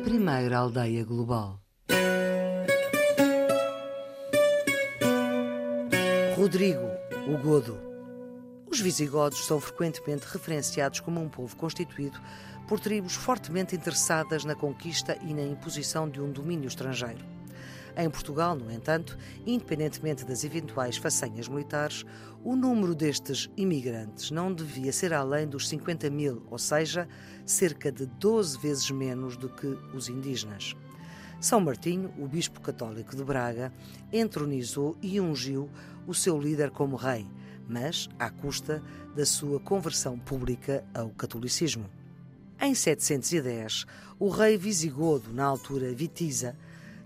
primeira aldeia global. Rodrigo, o Godo. Os visigodos são frequentemente referenciados como um povo constituído por tribos fortemente interessadas na conquista e na imposição de um domínio estrangeiro. Em Portugal, no entanto, independentemente das eventuais façanhas militares, o número destes imigrantes não devia ser além dos 50 mil, ou seja, cerca de 12 vezes menos do que os indígenas. São Martinho, o bispo católico de Braga, entronizou e ungiu o seu líder como rei, mas à custa da sua conversão pública ao catolicismo. Em 710, o rei visigodo, na altura Vitiza,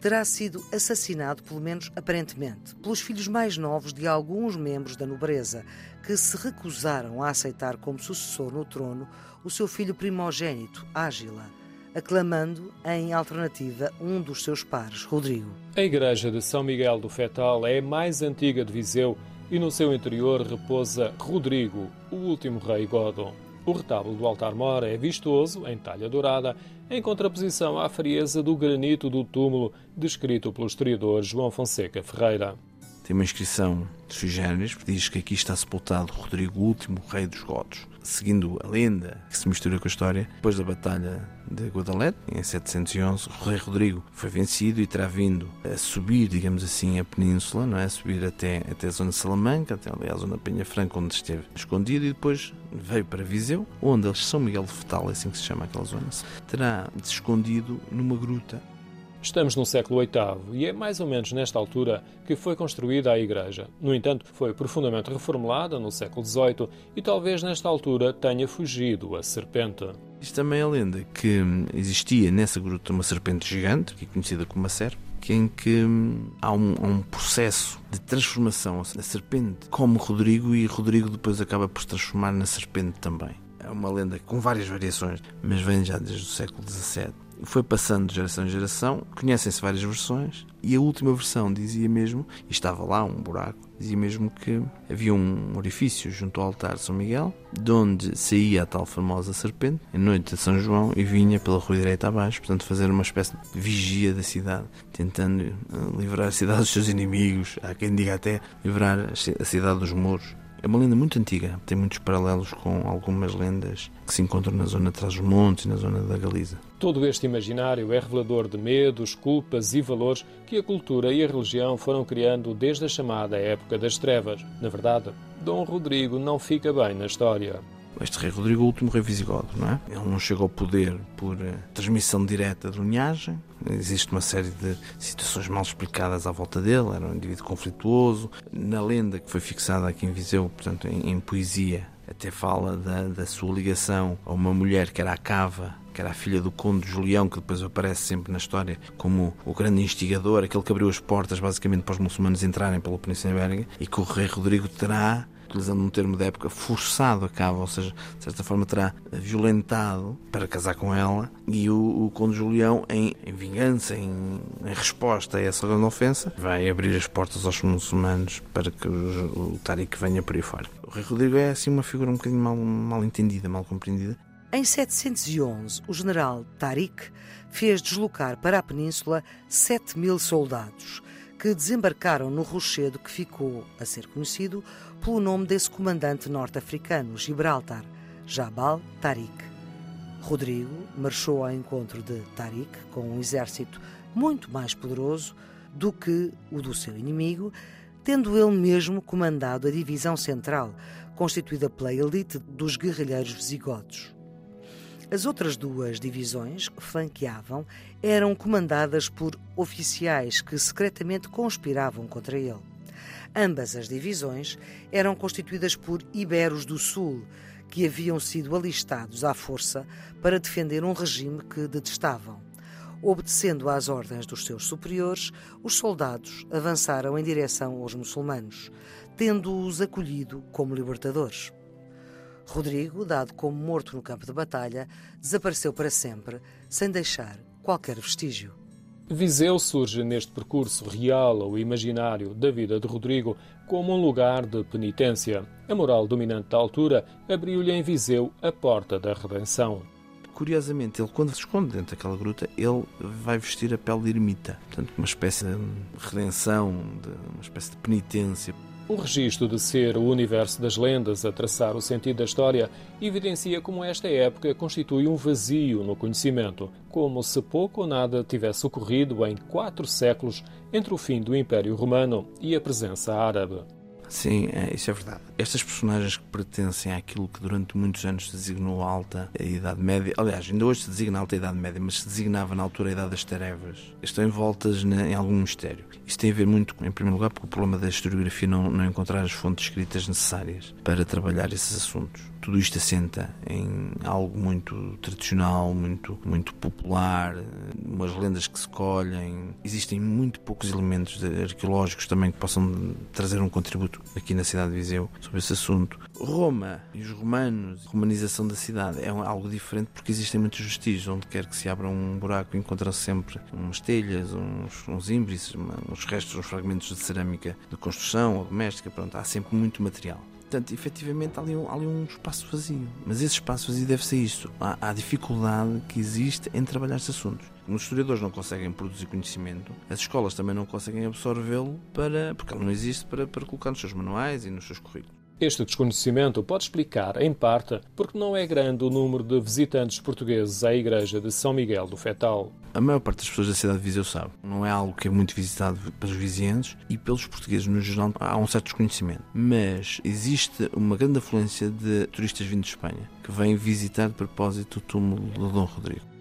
terá sido assassinado, pelo menos aparentemente, pelos filhos mais novos de alguns membros da nobreza, que se recusaram a aceitar como sucessor no trono o seu filho primogênito, Ágila, aclamando em alternativa um dos seus pares, Rodrigo. A igreja de São Miguel do Fetal é a mais antiga de Viseu e no seu interior repousa Rodrigo, o último rei Godon. O retábulo do altar-mor é vistoso, em talha dourada, em contraposição à frieza do granito do túmulo descrito pelo historiador João Fonseca Ferreira. Tem uma inscrição de sui que diz que aqui está sepultado Rodrigo, último rei dos godos. Seguindo a lenda que se mistura com a história, depois da Batalha de Guadalete, em 711, o rei Rodrigo foi vencido e terá vindo a subir, digamos assim, a península, não é? a subir até, até a zona de Salamanca, até ali a zona Penha Franca, onde esteve escondido, e depois veio para Viseu, onde eles São Miguel de Fetal, é assim que se chama aquela zona, terá se escondido numa gruta Estamos no século VIII e é mais ou menos nesta altura que foi construída a igreja. No entanto, foi profundamente reformulada no século XVIII e talvez nesta altura tenha fugido a serpente. Diz também a lenda que existia nessa gruta uma serpente gigante, é conhecida como a serpe, em que há um, um, processo de transformação. A serpente come Rodrigo e Rodrigo depois acaba por se transformar na serpente também. É uma lenda com várias variações, mas vem já desde o século XVII foi passando de geração em geração, conhecem-se várias versões, e a última versão dizia mesmo, e estava lá um buraco, dizia mesmo que havia um orifício junto ao altar de São Miguel, de onde saía a tal famosa serpente, em noite de São João, e vinha pela rua direita abaixo, portanto fazer uma espécie de vigia da cidade, tentando eh, livrar a cidade dos seus inimigos, há quem diga até livrar a cidade dos muros. É uma lenda muito antiga, tem muitos paralelos com algumas lendas que se encontram na zona de Trás-os-Montes e na zona da Galiza. Todo este imaginário é revelador de medos, culpas e valores que a cultura e a religião foram criando desde a chamada época das trevas. Na verdade, Dom Rodrigo não fica bem na história. Este rei Rodrigo o último rei visigodo, não é? Ele não chegou ao poder por uh, transmissão direta de linhagem. Existe uma série de situações mal explicadas à volta dele. Era um indivíduo conflituoso. Na lenda que foi fixada aqui em Viseu, portanto, em, em poesia, até fala da, da sua ligação a uma mulher que era a Cava, que era a filha do Conde Julião, que depois aparece sempre na história como o grande instigador, aquele que abriu as portas basicamente para os muçulmanos entrarem pela Península Ibérica, e que o rei Rodrigo terá utilizando um termo da época, forçado a cabo, ou seja, de certa forma terá violentado para casar com ela, e o, o Conde Julião, em, em vingança, em, em, resposta a essa grande ofensa, vai abrir as portas aos muçulmanos para que o, o Tariq venha por aí fora. O rei Rodrigo é assim uma figura um bocadinho mal, mal entendida, mal compreendida. Em 711, o general Tariq fez deslocar para a península 7 mil soldados, que desembarcaram no rochedo que ficou a ser conhecido pelo nome desse comandante norte-africano, Gibraltar, Jabal Tariq. Rodrigo marchou ao encontro de Tariq com um exército muito mais poderoso do que o do seu inimigo, tendo ele mesmo comandado a divisão central, constituída pela elite dos guerrilheiros visigodos. As outras duas divisões que flanqueavam eram comandadas por oficiais que secretamente conspiravam contra ele. Ambas as divisões eram constituídas por Iberos do Sul, que haviam sido alistados à força para defender um regime que detestavam. Obedecendo às ordens dos seus superiores, os soldados avançaram em direção aos muçulmanos, tendo-os acolhido como libertadores. Rodrigo, dado como morto no campo de batalha, desapareceu para sempre, sem deixar qualquer vestígio. Viseu surge neste percurso real ou imaginário da vida de Rodrigo como um lugar de penitência. A moral dominante da altura abriu-lhe em Viseu a porta da redenção. Curiosamente, ele quando se esconde dentro daquela gruta, ele vai vestir a pele de ermita. Portanto, uma espécie de redenção, de uma espécie de penitência. O registro de ser o universo das lendas a traçar o sentido da história evidencia como esta época constitui um vazio no conhecimento, como se pouco ou nada tivesse ocorrido em quatro séculos entre o fim do Império Romano e a presença árabe. Sim, é, isso é verdade. Estas personagens que pertencem àquilo que durante muitos anos se designou alta a Idade Média, aliás, ainda hoje se designa alta Idade Média, mas se designava na altura a Idade das Trevas, estão envoltas em algum mistério. Isto tem a ver muito, em primeiro lugar, porque o problema da historiografia não, não encontrar as fontes escritas necessárias para trabalhar esses assuntos tudo isto assenta em algo muito tradicional, muito, muito popular, umas lendas que se colhem. Existem muito poucos elementos arqueológicos também que possam trazer um contributo aqui na cidade de Viseu sobre esse assunto. Roma e os romanos, a romanização da cidade é algo diferente porque existem muitos vestígios. Onde quer que se abra um buraco, encontram-se sempre umas telhas, uns, uns ímbrices, uns restos, uns fragmentos de cerâmica de construção ou doméstica. Pronto, há sempre muito material. Portanto, efetivamente, há ali, um, há ali um espaço vazio. Mas esse espaço vazio deve ser. Há, há dificuldade que existe em trabalhar estes assuntos. Os historiadores não conseguem produzir conhecimento, as escolas também não conseguem absorvê-lo para, porque ele não existe para, para colocar nos seus manuais e nos seus currículos. Este desconhecimento pode explicar, em parte, porque não é grande o número de visitantes portugueses à igreja de São Miguel do Fetal. A maior parte das pessoas da cidade de Viseu sabe. Não é algo que é muito visitado pelos vizinhos e pelos portugueses no geral há um certo desconhecimento. Mas existe uma grande afluência de turistas vindos de Espanha que vêm visitar de propósito o túmulo de Dom Rodrigo.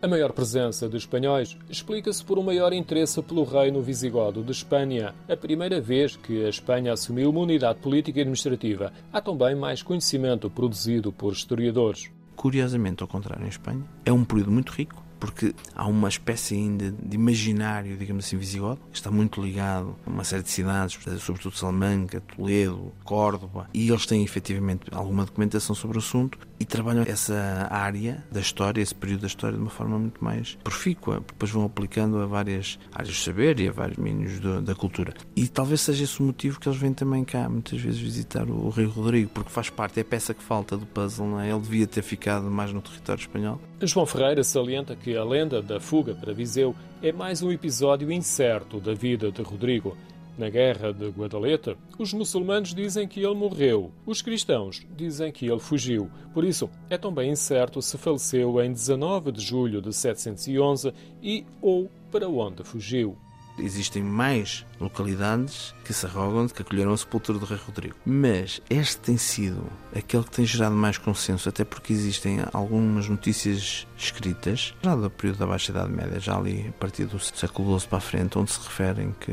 A maior presença de espanhóis explica-se por um maior interesse pelo reino visigodo de Espanha, a primeira vez que a Espanha assumiu uma unidade política e administrativa. Há também mais conhecimento produzido por historiadores. Curiosamente, ao contrário, em Espanha, é um período muito rico, porque há uma espécie ainda de imaginário, digamos assim, visigodo, que está muito ligado a uma série de cidades, sobretudo Salamanca, Toledo, Córdoba, e eles têm efetivamente alguma documentação sobre o assunto e trabalham essa área da história, esse período da história, de uma forma muito mais profícua, depois vão aplicando a várias áreas do saber e a vários domínios da cultura. E talvez seja esse o motivo que eles vêm também cá, muitas vezes, visitar o, o Rei Rodrigo, porque faz parte, é a peça que falta do puzzle, não é? ele devia ter ficado mais no território espanhol. João Ferreira salienta que a lenda da fuga para Viseu é mais um episódio incerto da vida de Rodrigo. Na guerra de Guadaleta, os muçulmanos dizem que ele morreu, os cristãos dizem que ele fugiu. Por isso, é também incerto se faleceu em 19 de julho de 711 e ou para onde fugiu existem mais localidades que se arrogam de que acolheram a sepultura do rei Rodrigo. Mas este tem sido aquele que tem gerado mais consenso, até porque existem algumas notícias escritas, já do período da Baixa Idade Média, já ali a partir do século XII para a frente, onde se referem que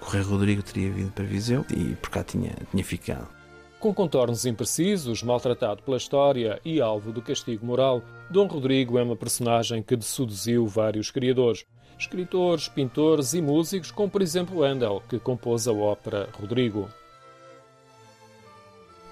o rei Rodrigo teria vindo para Viseu e por cá tinha, tinha ficado. Com contornos imprecisos, maltratado pela história e alvo do castigo moral, Dom Rodrigo é uma personagem que seduziu vários criadores escritores, pintores e músicos, como por exemplo Handel, que compôs a ópera Rodrigo.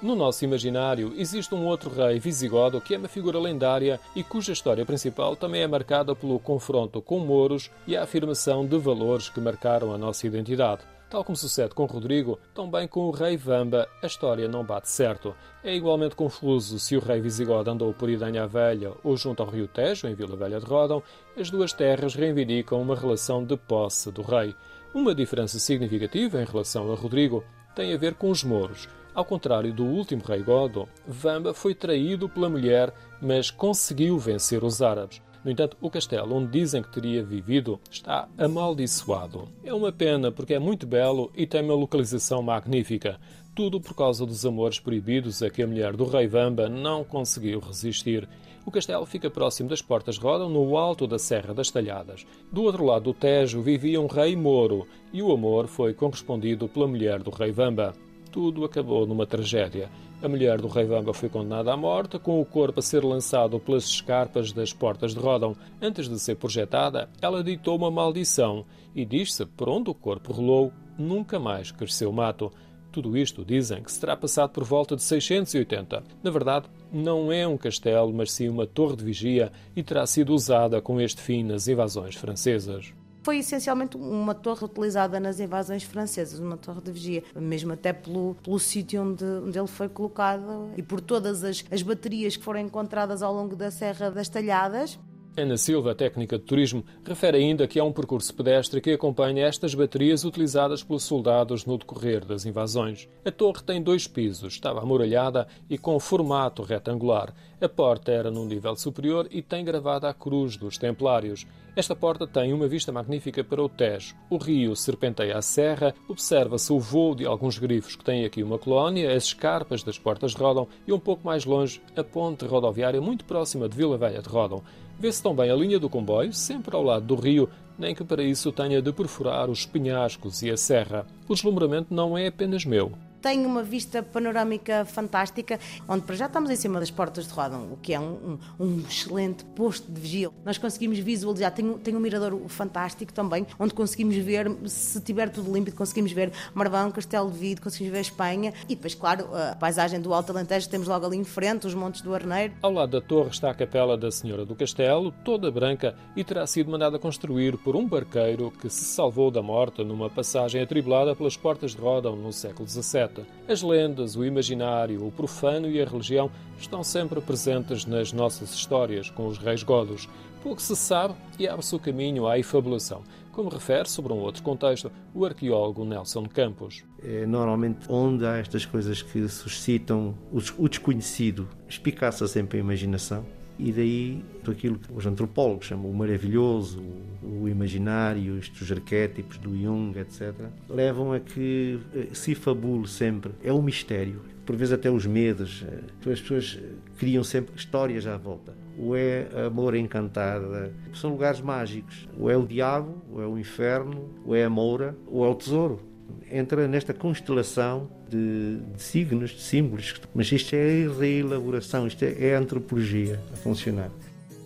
No nosso imaginário existe um outro rei visigodo que é uma figura lendária e cuja história principal também é marcada pelo confronto com mouros e a afirmação de valores que marcaram a nossa identidade. Tal como sucede com Rodrigo, também com o rei Vamba, a história não bate certo. É igualmente confuso se o rei Visigodo andou por Idanha Velha ou junto ao rio Tejo, em Vila Velha de Rodão, as duas terras reivindicam uma relação de posse do rei. Uma diferença significativa em relação a Rodrigo tem a ver com os mouros. Ao contrário do último rei Godo, Vamba foi traído pela mulher, mas conseguiu vencer os árabes. No entanto, o castelo onde dizem que teria vivido está amaldiçoado. É uma pena porque é muito belo e tem uma localização magnífica. Tudo por causa dos amores proibidos a que a mulher do rei Vamba não conseguiu resistir. O castelo fica próximo das Portas Rodam, no alto da Serra das Talhadas. Do outro lado do Tejo vivia um rei moro, e o amor foi correspondido pela mulher do rei Vamba. Tudo acabou numa tragédia. A mulher do rei Vamba foi condenada à morte, com o corpo a ser lançado pelas escarpas das portas de Rodão. Antes de ser projetada, ela ditou uma maldição e diz-se, por onde o corpo rolou, nunca mais cresceu mato. Tudo isto dizem que se terá passado por volta de 680. Na verdade, não é um castelo, mas sim uma torre de vigia e terá sido usada com este fim nas invasões francesas. Foi essencialmente uma torre utilizada nas invasões francesas, uma torre de vigia, mesmo até pelo, pelo sítio onde, onde ele foi colocado e por todas as, as baterias que foram encontradas ao longo da Serra das Talhadas. Ana Silva, técnica de turismo, refere ainda que há um percurso pedestre que acompanha estas baterias utilizadas pelos soldados no decorrer das invasões. A torre tem dois pisos, estava amuralhada e com formato retangular. A porta era num nível superior e tem gravada a cruz dos Templários. Esta porta tem uma vista magnífica para o Tejo. O rio serpenteia a serra, observa-se o voo de alguns grifos que têm aqui uma colónia, as escarpas das portas Rodão e um pouco mais longe a ponte rodoviária muito próxima de Vila Velha de Rodão. Vê-se também a linha do comboio, sempre ao lado do rio, nem que para isso tenha de perfurar os penhascos e a serra. O deslumbramento não é apenas meu tem uma vista panorâmica fantástica, onde para já estamos em cima das portas de Rodão, o que é um, um, um excelente posto de vigília. Nós conseguimos visualizar, tem, tem um mirador fantástico também, onde conseguimos ver, se tiver tudo límpido, conseguimos ver Marvão, Castelo de Vido, conseguimos ver Espanha e depois, claro, a paisagem do Alto Alentejo temos logo ali em frente, os Montes do Arneiro. Ao lado da torre está a capela da Senhora do Castelo, toda branca, e terá sido mandada construir por um barqueiro que se salvou da morte numa passagem atribulada pelas portas de Rodão no século XVII. As lendas, o imaginário, o profano e a religião estão sempre presentes nas nossas histórias com os reis godos. Pouco se sabe e abre-se o caminho à efabulação, como refere sobre um outro contexto o arqueólogo Nelson Campos. É normalmente onde há estas coisas que suscitam o desconhecido, espicaça sempre a imaginação e daí aquilo que os antropólogos chamam o maravilhoso, o imaginário, estes arquétipos do Jung, etc., levam a que eh, se fabule sempre. É um mistério. Por vezes até os medos. Eh, as pessoas criam sempre histórias à volta. Ou é amor encantada. São lugares mágicos. Ou é o diabo, ou é o inferno, ou é a moura, ou é o tesouro entra nesta constelação de, de, signos, de símbolos, mas isto é reelaboração, isto é, é antropologia a funcionar.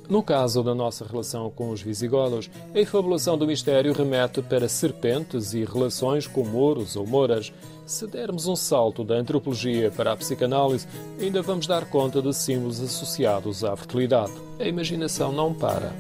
No caso da nossa relação com os visigodos, a efabulação do mistério remete para serpentes e relações com mouros ou moras. Se dermos um salto da antropologia para a psicanálise, ainda vamos dar conta de símbolos associados à fertilidade. A imaginação não para.